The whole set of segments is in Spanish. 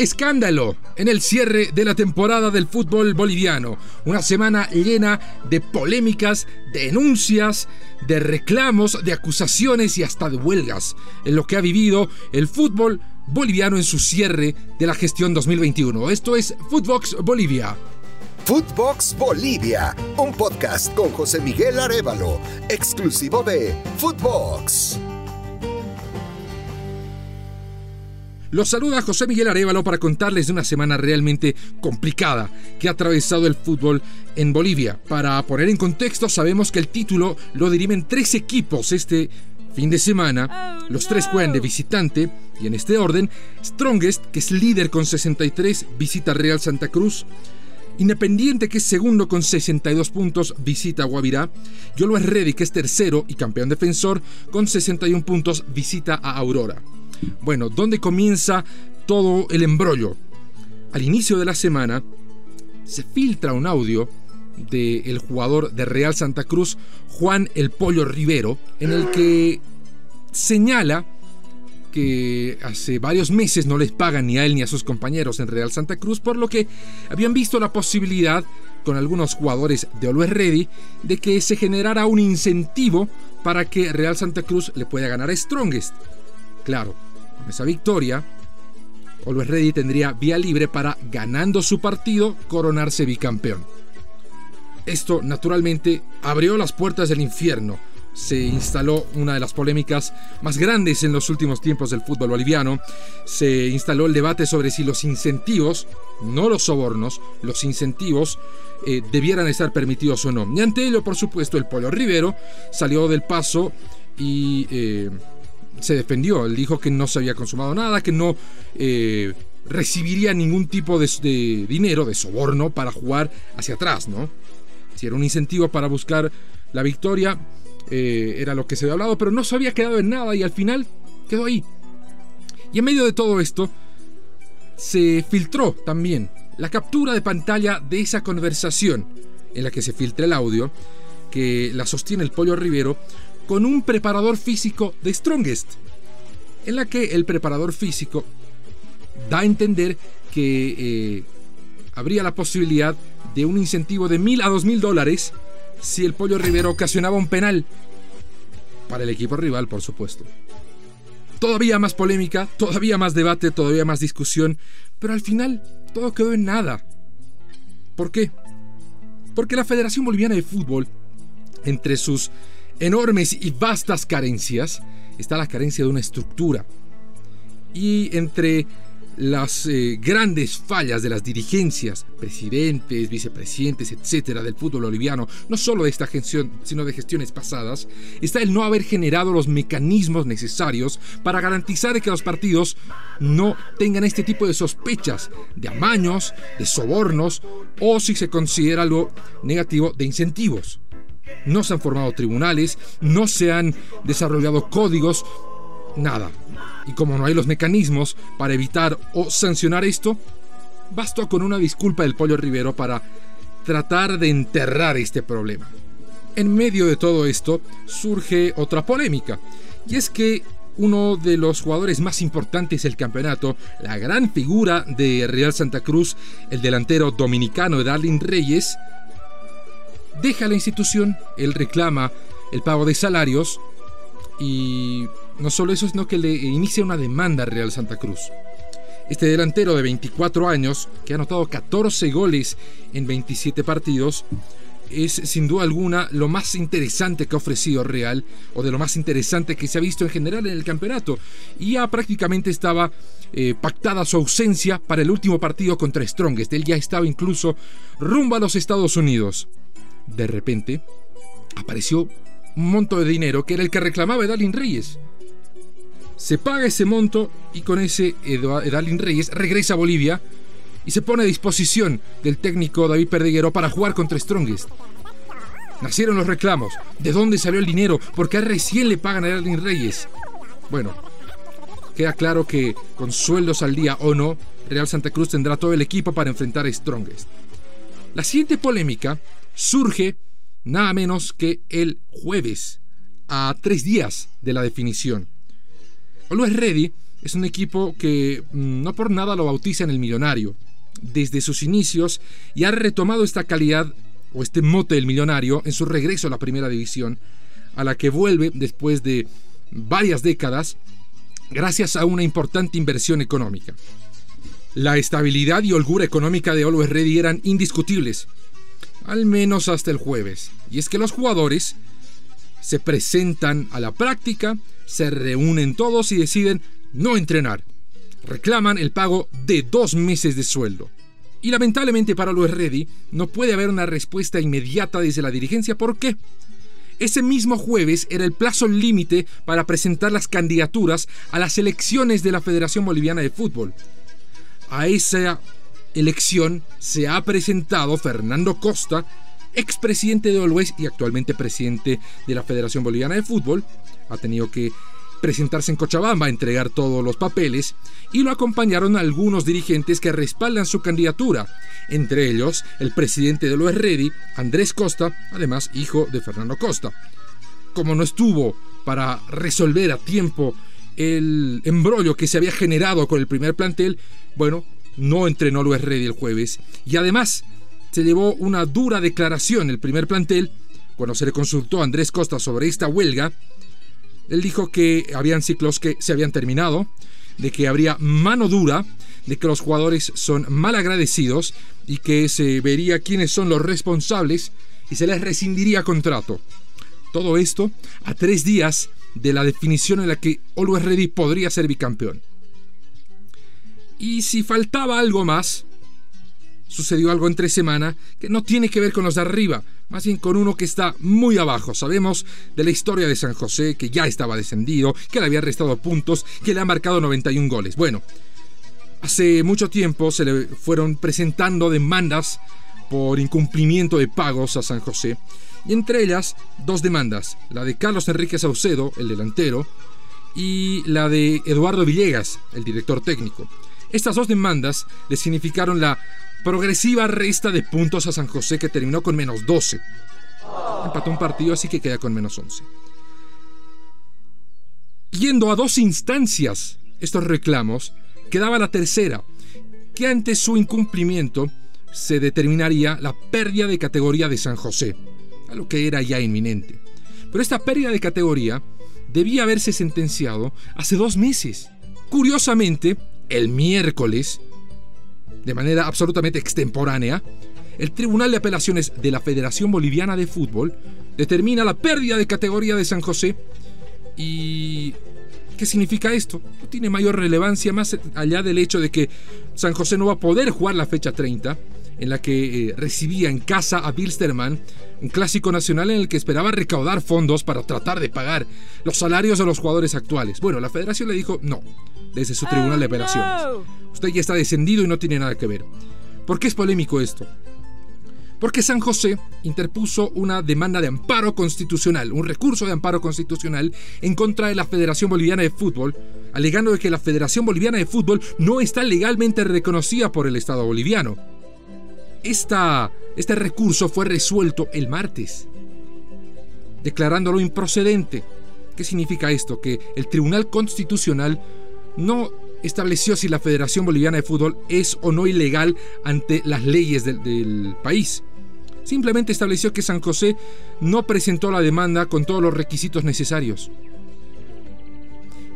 Escándalo en el cierre de la temporada del fútbol boliviano. Una semana llena de polémicas, denuncias, de reclamos, de acusaciones y hasta de huelgas en lo que ha vivido el fútbol boliviano en su cierre de la gestión 2021. Esto es Footbox Bolivia. Footbox Bolivia, un podcast con José Miguel Arevalo, exclusivo de Footbox. Los saluda José Miguel Arevalo para contarles de una semana realmente complicada que ha atravesado el fútbol en Bolivia. Para poner en contexto, sabemos que el título lo dirimen tres equipos este fin de semana. Los tres juegan de visitante y en este orden, Strongest, que es líder con 63, visita Real Santa Cruz. Independiente, que es segundo con 62 puntos, visita Guavirá. Yolo Ready, que es tercero y campeón defensor, con 61 puntos, visita a Aurora. Bueno, ¿dónde comienza todo el embrollo? Al inicio de la semana se filtra un audio del jugador de Real Santa Cruz, Juan El Pollo Rivero, en el que señala que hace varios meses no les pagan ni a él ni a sus compañeros en Real Santa Cruz, por lo que habían visto la posibilidad con algunos jugadores de Always Ready de que se generara un incentivo para que Real Santa Cruz le pueda ganar a Strongest. Claro, esa victoria, Always Ready tendría vía libre para, ganando su partido, coronarse bicampeón. Esto, naturalmente, abrió las puertas del infierno. Se instaló una de las polémicas más grandes en los últimos tiempos del fútbol boliviano. Se instaló el debate sobre si los incentivos, no los sobornos, los incentivos eh, debieran estar permitidos o no. Y ante ello, por supuesto, el Polo Rivero salió del paso y eh, se defendió. Él dijo que no se había consumado nada, que no eh, recibiría ningún tipo de, dinero, de soborno, para jugar hacia atrás, ¿no? Si era un incentivo para buscar la victoria, eh, era lo que se había hablado, pero no se había quedado en nada y al final quedó ahí. Y en medio de todo esto, se filtró también la captura de pantalla de esa conversación en la que se filtra el audio, que la sostiene el Pollo Rivero, con un preparador físico de Strongest, en la que el preparador físico da a entender que eh, habría la posibilidad de un incentivo de mil a dos mil dólares si el Pollo Rivero ocasionaba un penal. Para el equipo rival, por supuesto. Todavía más polémica, todavía más debate, todavía más discusión, pero al final todo quedó en nada. ¿Por qué? Porque la Federación Boliviana de Fútbol, entre sus enormes y vastas carencias está la carencia de una estructura. Y entre las eh, grandes fallas de las dirigencias, presidentes, vicepresidentes, etcétera, del fútbol boliviano, no solo de esta gestión, sino de gestiones pasadas, está el no haber generado los mecanismos necesarios para garantizar que los partidos no tengan este tipo de sospechas de amaños, de sobornos o, si se considera algo negativo, de incentivos no se han formado tribunales, no se han desarrollado códigos, nada. Y como no hay los mecanismos para evitar o sancionar esto, bastó con una disculpa del Pollo Rivero para tratar de enterrar este problema. En medio de todo esto surge otra polémica, y es que uno de los jugadores más importantes del campeonato, la gran figura de Real Santa Cruz, el delantero dominicano Darlin Reyes, deja la institución, él reclama el pago de salarios y no solo eso, sino que le inicia una demanda Real Santa Cruz. Este delantero de 24 años, que ha anotado 14 goles en 27 partidos, es sin duda alguna lo más interesante que ha ofrecido Real, o de lo más interesante que se ha visto en general en el campeonato. Y ya prácticamente estaba eh, pactada su ausencia para el último partido contra Strongest. Él ya estaba incluso rumbo a los Estados Unidos de repente, apareció un monto de dinero que era el que reclamaba Edalín Reyes. Se paga ese monto y con ese Edalín Reyes regresa a Bolivia y se pone a disposición del técnico David Perdiguero para jugar contra Strongest. Nacieron los reclamos. ¿De dónde salió el dinero? ¿Por qué recién le pagan a Edalín Reyes? Bueno, queda claro que con sueldos al día o no, Real Santa Cruz tendrá todo el equipo para enfrentar a Strongest. La siguiente polémica surge nada menos que el jueves, a tres días de la definición. Always Ready es un equipo que mm, no por nada lo bautizan el millonario desde sus inicios y ha retomado esta calidad o este mote del millonario en su regreso a la primera división, a la que vuelve después de varias décadas gracias a una importante inversión económica. La estabilidad y holgura económica de Always Ready eran indiscutibles, al menos hasta el jueves, y es que los jugadores se presentan a la práctica, se reúnen todos y deciden no entrenar. Reclaman el pago de dos meses de sueldo. Y lamentablemente para Always Ready no puede haber una respuesta inmediata desde la dirigencia. ¿Por qué? Ese mismo jueves era el plazo límite para presentar las candidaturas a las elecciones de la Federación Boliviana de Fútbol. A esa elección se ha presentado Fernando Costa, expresidente de Always y actualmente presidente de la Federación Boliviana de Fútbol. Ha tenido que presentarse en Cochabamba entregar todos los papeles y lo acompañaron algunos dirigentes que respaldan su candidatura, entre ellos el presidente de Lo Ready, Andrés Costa, además hijo de Fernando Costa. Como no estuvo para resolver a tiempo el embrollo que se había generado con el primer plantel, bueno, no entrenó Lo Ready el jueves y además se llevó una dura declaración el primer plantel cuando se le consultó a Andrés Costa sobre esta huelga. Él dijo que habían ciclos que se habían terminado, de que habría mano dura, de que los jugadores son mal agradecidos y que se vería quiénes son los responsables y se les rescindiría contrato. Todo esto a tres días de la definición en la que Always Ready podría ser bicampeón. Y si faltaba algo más, sucedió algo entre semana que no tiene que ver con los de arriba, más bien con uno que está muy abajo. Sabemos de la historia de San José, que ya estaba descendido, que le había restado puntos, que le ha marcado 91 goles. Bueno, hace mucho tiempo se le fueron presentando demandas por incumplimiento de pagos a San José, y entre ellas dos demandas, la de Carlos Enrique Saucedo, el delantero, y la de Eduardo Villegas, el director técnico. Estas dos demandas le significaron la progresiva resta de puntos a San José que terminó con menos 12. Empató un partido así que queda con menos 11. Yendo a dos instancias estos reclamos, quedaba la tercera, que ante su incumplimiento se determinaría la pérdida de categoría de San José, a lo que era ya inminente. Pero esta pérdida de categoría debía haberse sentenciado hace dos meses. Curiosamente, el miércoles, de manera absolutamente extemporánea, el Tribunal de Apelaciones de la Federación Boliviana de Fútbol determina la pérdida de categoría de San José. ¿Y qué significa esto? No tiene mayor relevancia más allá del hecho de que San José no va a poder jugar la fecha 30, en la que eh, recibía en casa a Bilsterman, un clásico nacional en el que esperaba recaudar fondos para tratar de pagar los salarios de los jugadores actuales. Bueno, la federación le dijo no, desde su tribunal de oh, apelaciones. Usted ya está descendido y no tiene nada que ver. ¿Por qué es polémico esto? Porque San José interpuso una demanda de amparo constitucional, un recurso de amparo constitucional en contra de la Federación Boliviana de Fútbol, alegando de que la Federación Boliviana de Fútbol no está legalmente reconocida por el Estado boliviano. Este recurso fue resuelto el martes, declarándolo improcedente. ¿Qué significa esto? Que el Tribunal Constitucional no estableció si la Federación Boliviana de Fútbol es o no ilegal ante las leyes del, país. Simplemente estableció que San José no presentó la demanda con todos los requisitos necesarios.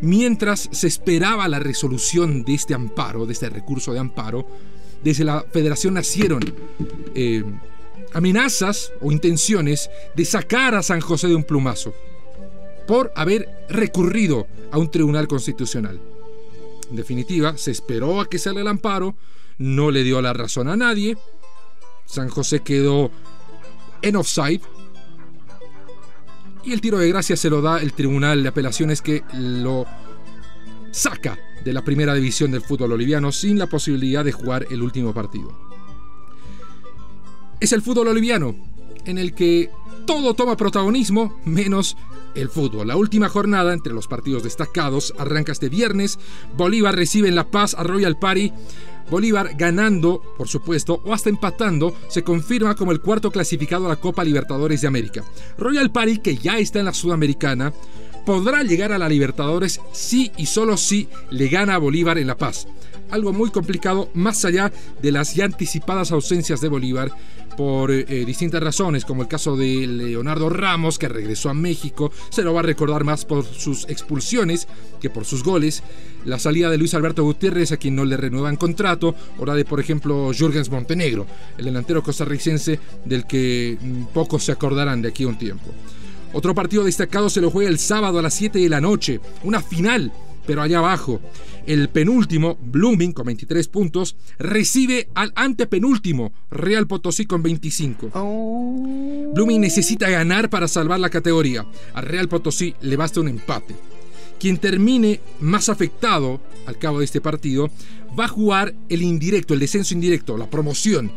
Mientras se esperaba la resolución de este amparo, de este recurso de amparo, desde la federación nacieron eh, amenazas o intenciones de sacar a San José de un plumazo por haber recurrido a un tribunal constitucional. En definitiva, se esperó a que saliera el amparo, no le dio la razón a nadie, San José quedó en offside y el tiro de gracia se lo da el Tribunal de Apelaciones que lo saca de la primera división del fútbol boliviano sin la posibilidad de jugar el último partido. Es el fútbol boliviano en el que todo toma protagonismo menos el fútbol. La última jornada entre los partidos destacados arranca este viernes. Bolívar recibe en La Paz a Royal Party. Bolívar ganando, por supuesto, o hasta empatando, se confirma como el cuarto clasificado a la Copa Libertadores de América. Royal Party, que ya está en la Sudamericana, podrá llegar a la Libertadores si y solo si le gana a Bolívar en La Paz. Algo muy complicado más allá de las ya anticipadas ausencias de Bolívar por eh, distintas razones, como el caso de Leonardo Ramos, que regresó a México, se lo va a recordar más por sus expulsiones que por sus goles, la salida de Luis Alberto Gutiérrez, a quien no le renuevan contrato, o la de, por ejemplo, Jürgens Montenegro, el delantero costarricense del que mm, pocos se acordarán de aquí a un tiempo. Otro partido destacado se lo juega el sábado a las 7 de la noche, una final, pero allá abajo. El penúltimo, Blooming, con 23 puntos, recibe al antepenúltimo, Real Potosí, con 25. Blooming necesita ganar para salvar la categoría. A Real Potosí le basta un empate. Quien termine más afectado al cabo de este partido va a jugar el indirecto, el descenso indirecto, la promoción,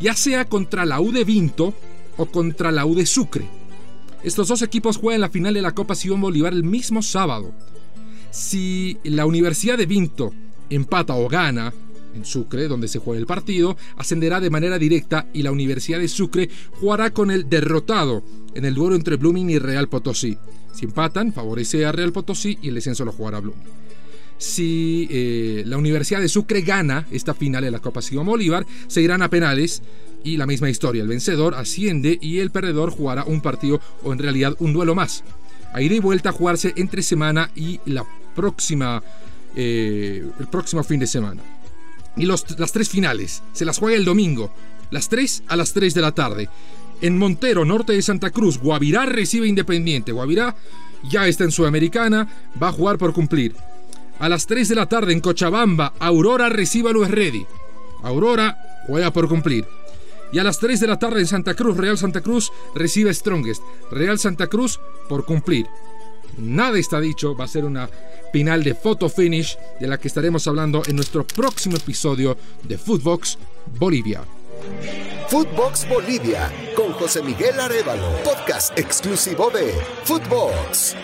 ya sea contra la U de Vinto o contra la U de Sucre. Estos dos equipos juegan la final de la Copa Simón Bolívar el mismo sábado. Si la Universidad de Vinto empata o gana en Sucre, donde se juega el partido, ascenderá de manera directa y la Universidad de Sucre jugará con el derrotado en el duelo entre Blooming y Real Potosí. Si empatan, favorece a Real Potosí y el descenso lo jugará Blooming. Si eh, la Universidad de Sucre gana esta final de la Copa Simón Bolívar, se irán a penales y la misma historia, el vencedor asciende y el perdedor jugará un partido o en realidad un duelo más. A ir y vuelta a jugarse entre semana y la próxima, eh, el próximo fin de semana. Y los, las tres finales se las juega el domingo, las 3 a las 3 de la tarde. En Montero, norte de Santa Cruz, Guavirá recibe Independiente. Guavirá ya está en Sudamericana, va a jugar por cumplir. A las 3 de la tarde en Cochabamba, Aurora recibe a Luis Ready. Aurora juega por cumplir. Y a las 3 de la tarde en Santa Cruz, Real Santa Cruz recibe Strongest. Real Santa Cruz por cumplir. Nada está dicho, va a ser una final de photo finish de la que estaremos hablando en nuestro próximo episodio de Footbox Bolivia. Footbox Bolivia con José Miguel Arevalo, podcast exclusivo de Footbox.